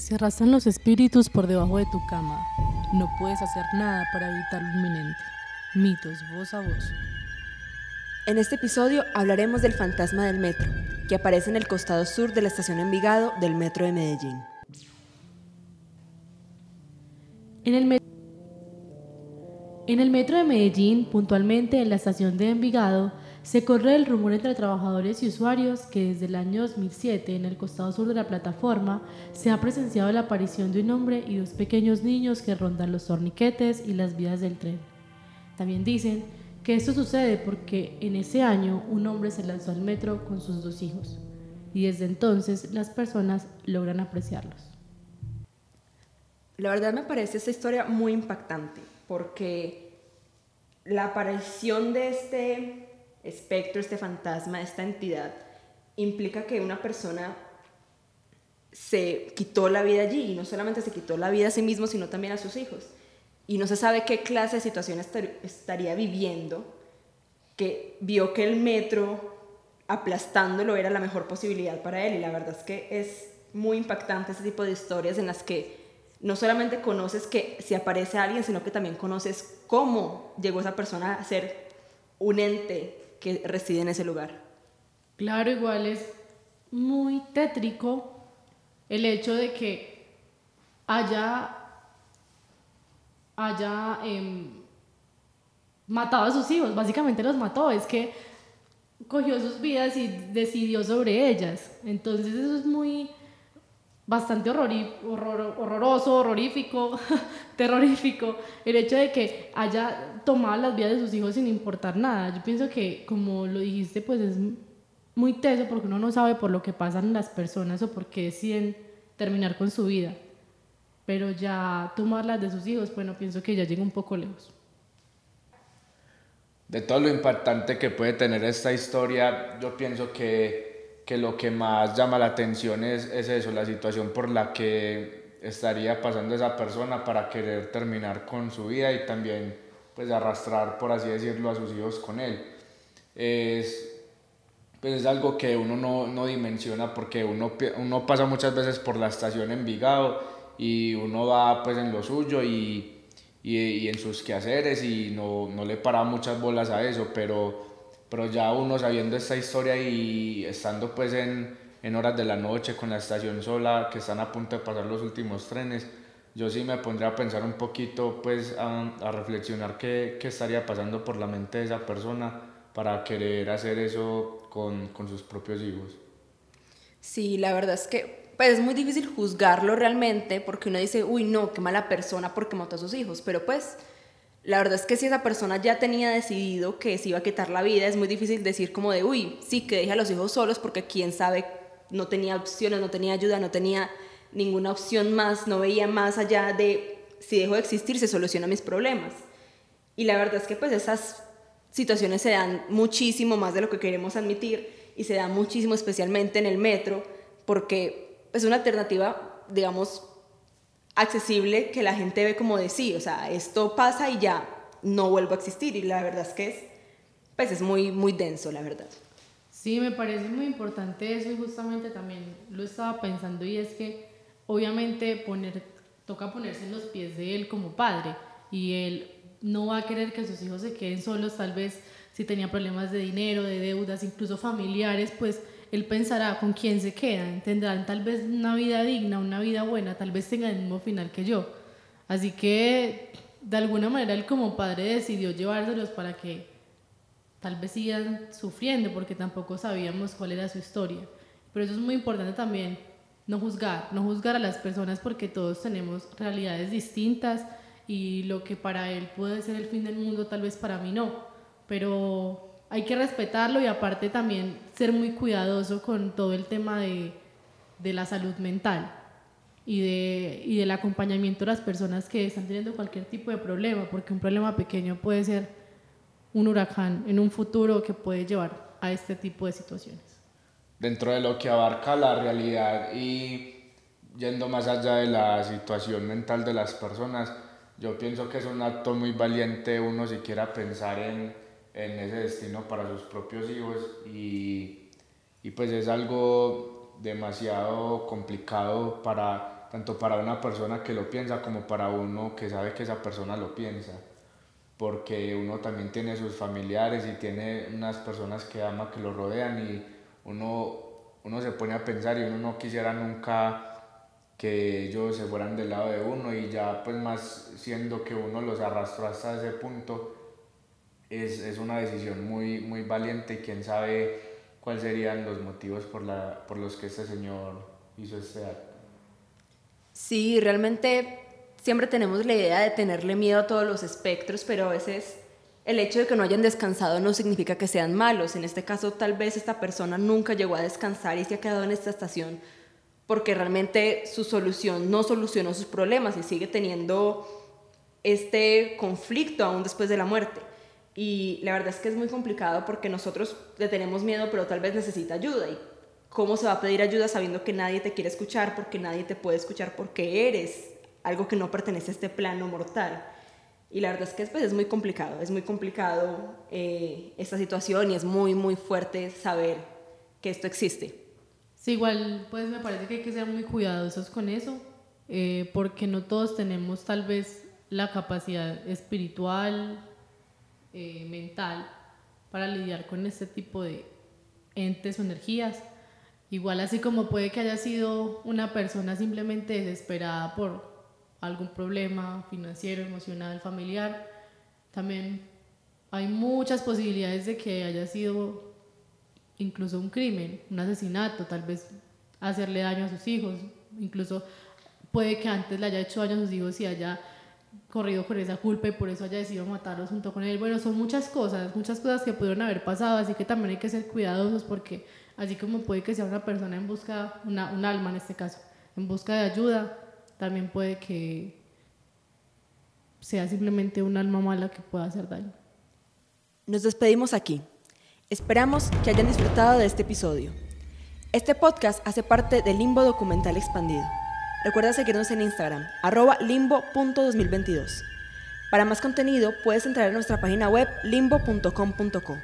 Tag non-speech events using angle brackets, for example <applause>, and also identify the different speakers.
Speaker 1: Se arrastran los espíritus por debajo de tu cama. No puedes hacer nada para evitar lo inminente. Mitos voz a voz.
Speaker 2: En este episodio hablaremos del fantasma del metro, que aparece en el costado sur de la estación Envigado del metro de Medellín.
Speaker 1: En el, met- en el metro de Medellín, puntualmente en la estación de Envigado, se corre el rumor entre trabajadores y usuarios que desde el año 2007 en el costado sur de la plataforma se ha presenciado la aparición de un hombre y dos pequeños niños que rondan los torniquetes y las vías del tren. También dicen que esto sucede porque en ese año un hombre se lanzó al metro con sus dos hijos y desde entonces las personas logran apreciarlos.
Speaker 2: La verdad me parece esta historia muy impactante porque la aparición de este espectro, este fantasma, esta entidad, implica que una persona se quitó la vida allí y no solamente se quitó la vida a sí mismo, sino también a sus hijos. Y no se sabe qué clase de situación estar- estaría viviendo, que vio que el metro aplastándolo era la mejor posibilidad para él. Y la verdad es que es muy impactante este tipo de historias en las que no solamente conoces que si aparece alguien, sino que también conoces cómo llegó esa persona a ser un ente que reside en ese lugar.
Speaker 1: Claro, igual es muy tétrico el hecho de que haya, haya em, matado a sus hijos, básicamente los mató, es que cogió sus vidas y decidió sobre ellas. Entonces eso es muy bastante horror- horroroso, horrorífico, <laughs> terrorífico, el hecho de que haya tomado las vidas de sus hijos sin importar nada. Yo pienso que, como lo dijiste, pues es muy teso porque uno no sabe por lo que pasan las personas o por qué deciden terminar con su vida. Pero ya tomar las de sus hijos, bueno, pienso que ya llega un poco lejos.
Speaker 3: De todo lo impactante que puede tener esta historia, yo pienso que, que lo que más llama la atención es, es eso, la situación por la que estaría pasando esa persona para querer terminar con su vida y también pues arrastrar, por así decirlo, a sus hijos con él. Es, pues es algo que uno no, no dimensiona porque uno, uno pasa muchas veces por la estación Envigado y uno va pues en lo suyo y, y, y en sus quehaceres y no, no le para muchas bolas a eso, pero, pero ya uno sabiendo esta historia y estando pues en, en horas de la noche con la estación sola que están a punto de pasar los últimos trenes, yo sí me pondría a pensar un poquito pues a, a reflexionar qué, qué estaría pasando por la mente de esa persona para querer hacer eso con, con sus propios hijos.
Speaker 2: Sí, la verdad es que pues, es muy difícil juzgarlo realmente porque uno dice, uy, no, qué mala persona porque mató a sus hijos. Pero pues, la verdad es que si esa persona ya tenía decidido que se iba a quitar la vida, es muy difícil decir como de, uy, sí, que deje a los hijos solos porque quién sabe, no tenía opciones, no tenía ayuda, no tenía ninguna opción más, no veía más allá de, si dejo de existir, se solucionan mis problemas. Y la verdad es que pues esas situaciones se dan muchísimo más de lo que queremos admitir y se dan muchísimo especialmente en el metro porque es una alternativa, digamos, accesible que la gente ve como de sí, o sea, esto pasa y ya no vuelvo a existir y la verdad es que es, pues es muy, muy denso, la verdad.
Speaker 1: Sí, me parece muy importante eso y justamente también lo estaba pensando y es que obviamente poner, toca ponerse en los pies de él como padre y él no va a querer que sus hijos se queden solos, tal vez si tenía problemas de dinero, de deudas, incluso familiares, pues él pensará con quién se quedan, tendrán tal vez una vida digna, una vida buena, tal vez tengan el mismo final que yo. Así que de alguna manera él como padre decidió llevárselos para que tal vez sigan sufriendo porque tampoco sabíamos cuál era su historia. Pero eso es muy importante también, no juzgar, no juzgar a las personas porque todos tenemos realidades distintas y lo que para él puede ser el fin del mundo tal vez para mí no. Pero hay que respetarlo y aparte también ser muy cuidadoso con todo el tema de, de la salud mental y, de, y del acompañamiento de las personas que están teniendo cualquier tipo de problema, porque un problema pequeño puede ser un huracán en un futuro que puede llevar a este tipo de situaciones.
Speaker 3: Dentro de lo que abarca la realidad y yendo más allá de la situación mental de las personas, yo pienso que es un acto muy valiente uno siquiera pensar en, en ese destino para sus propios hijos y, y pues es algo demasiado complicado para tanto para una persona que lo piensa como para uno que sabe que esa persona lo piensa. Porque uno también tiene sus familiares y tiene unas personas que ama, que lo rodean y uno, uno se pone a pensar y uno no quisiera nunca que ellos se fueran del lado de uno y ya pues más siendo que uno los arrastró hasta ese punto, es, es una decisión muy, muy valiente quién sabe cuáles serían los motivos por, la, por los que este señor hizo este acto.
Speaker 2: Sí, realmente siempre tenemos la idea de tenerle miedo a todos los espectros, pero a veces el hecho de que no hayan descansado no significa que sean malos. En este caso, tal vez esta persona nunca llegó a descansar y se ha quedado en esta estación porque realmente su solución no solucionó sus problemas y sigue teniendo este conflicto aún después de la muerte. Y la verdad es que es muy complicado porque nosotros le tenemos miedo, pero tal vez necesita ayuda. ¿Y cómo se va a pedir ayuda sabiendo que nadie te quiere escuchar, porque nadie te puede escuchar porque eres algo que no pertenece a este plano mortal? Y la verdad es que pues, es muy complicado, es muy complicado eh, esta situación y es muy, muy fuerte saber que esto existe.
Speaker 1: Sí, igual pues me parece que hay que ser muy cuidadosos con eso, eh, porque no todos tenemos tal vez la capacidad espiritual, eh, mental para lidiar con este tipo de entes o energías. Igual así como puede que haya sido una persona simplemente desesperada por algún problema financiero, emocional, familiar, también hay muchas posibilidades de que haya sido incluso un crimen, un asesinato, tal vez hacerle daño a sus hijos, incluso puede que antes le haya hecho daño a sus hijos y haya corrido con esa culpa y por eso haya decidido matarlos junto con él. Bueno, son muchas cosas, muchas cosas que pudieron haber pasado, así que también hay que ser cuidadosos porque así como puede que sea una persona en busca, una, un alma en este caso, en busca de ayuda, también puede que sea simplemente un alma mala que pueda hacer daño.
Speaker 2: Nos despedimos aquí. Esperamos que hayan disfrutado de este episodio. Este podcast hace parte del Limbo Documental Expandido. Recuerda seguirnos en Instagram, arroba limbo.2022. Para más contenido puedes entrar a nuestra página web limbo.com.co.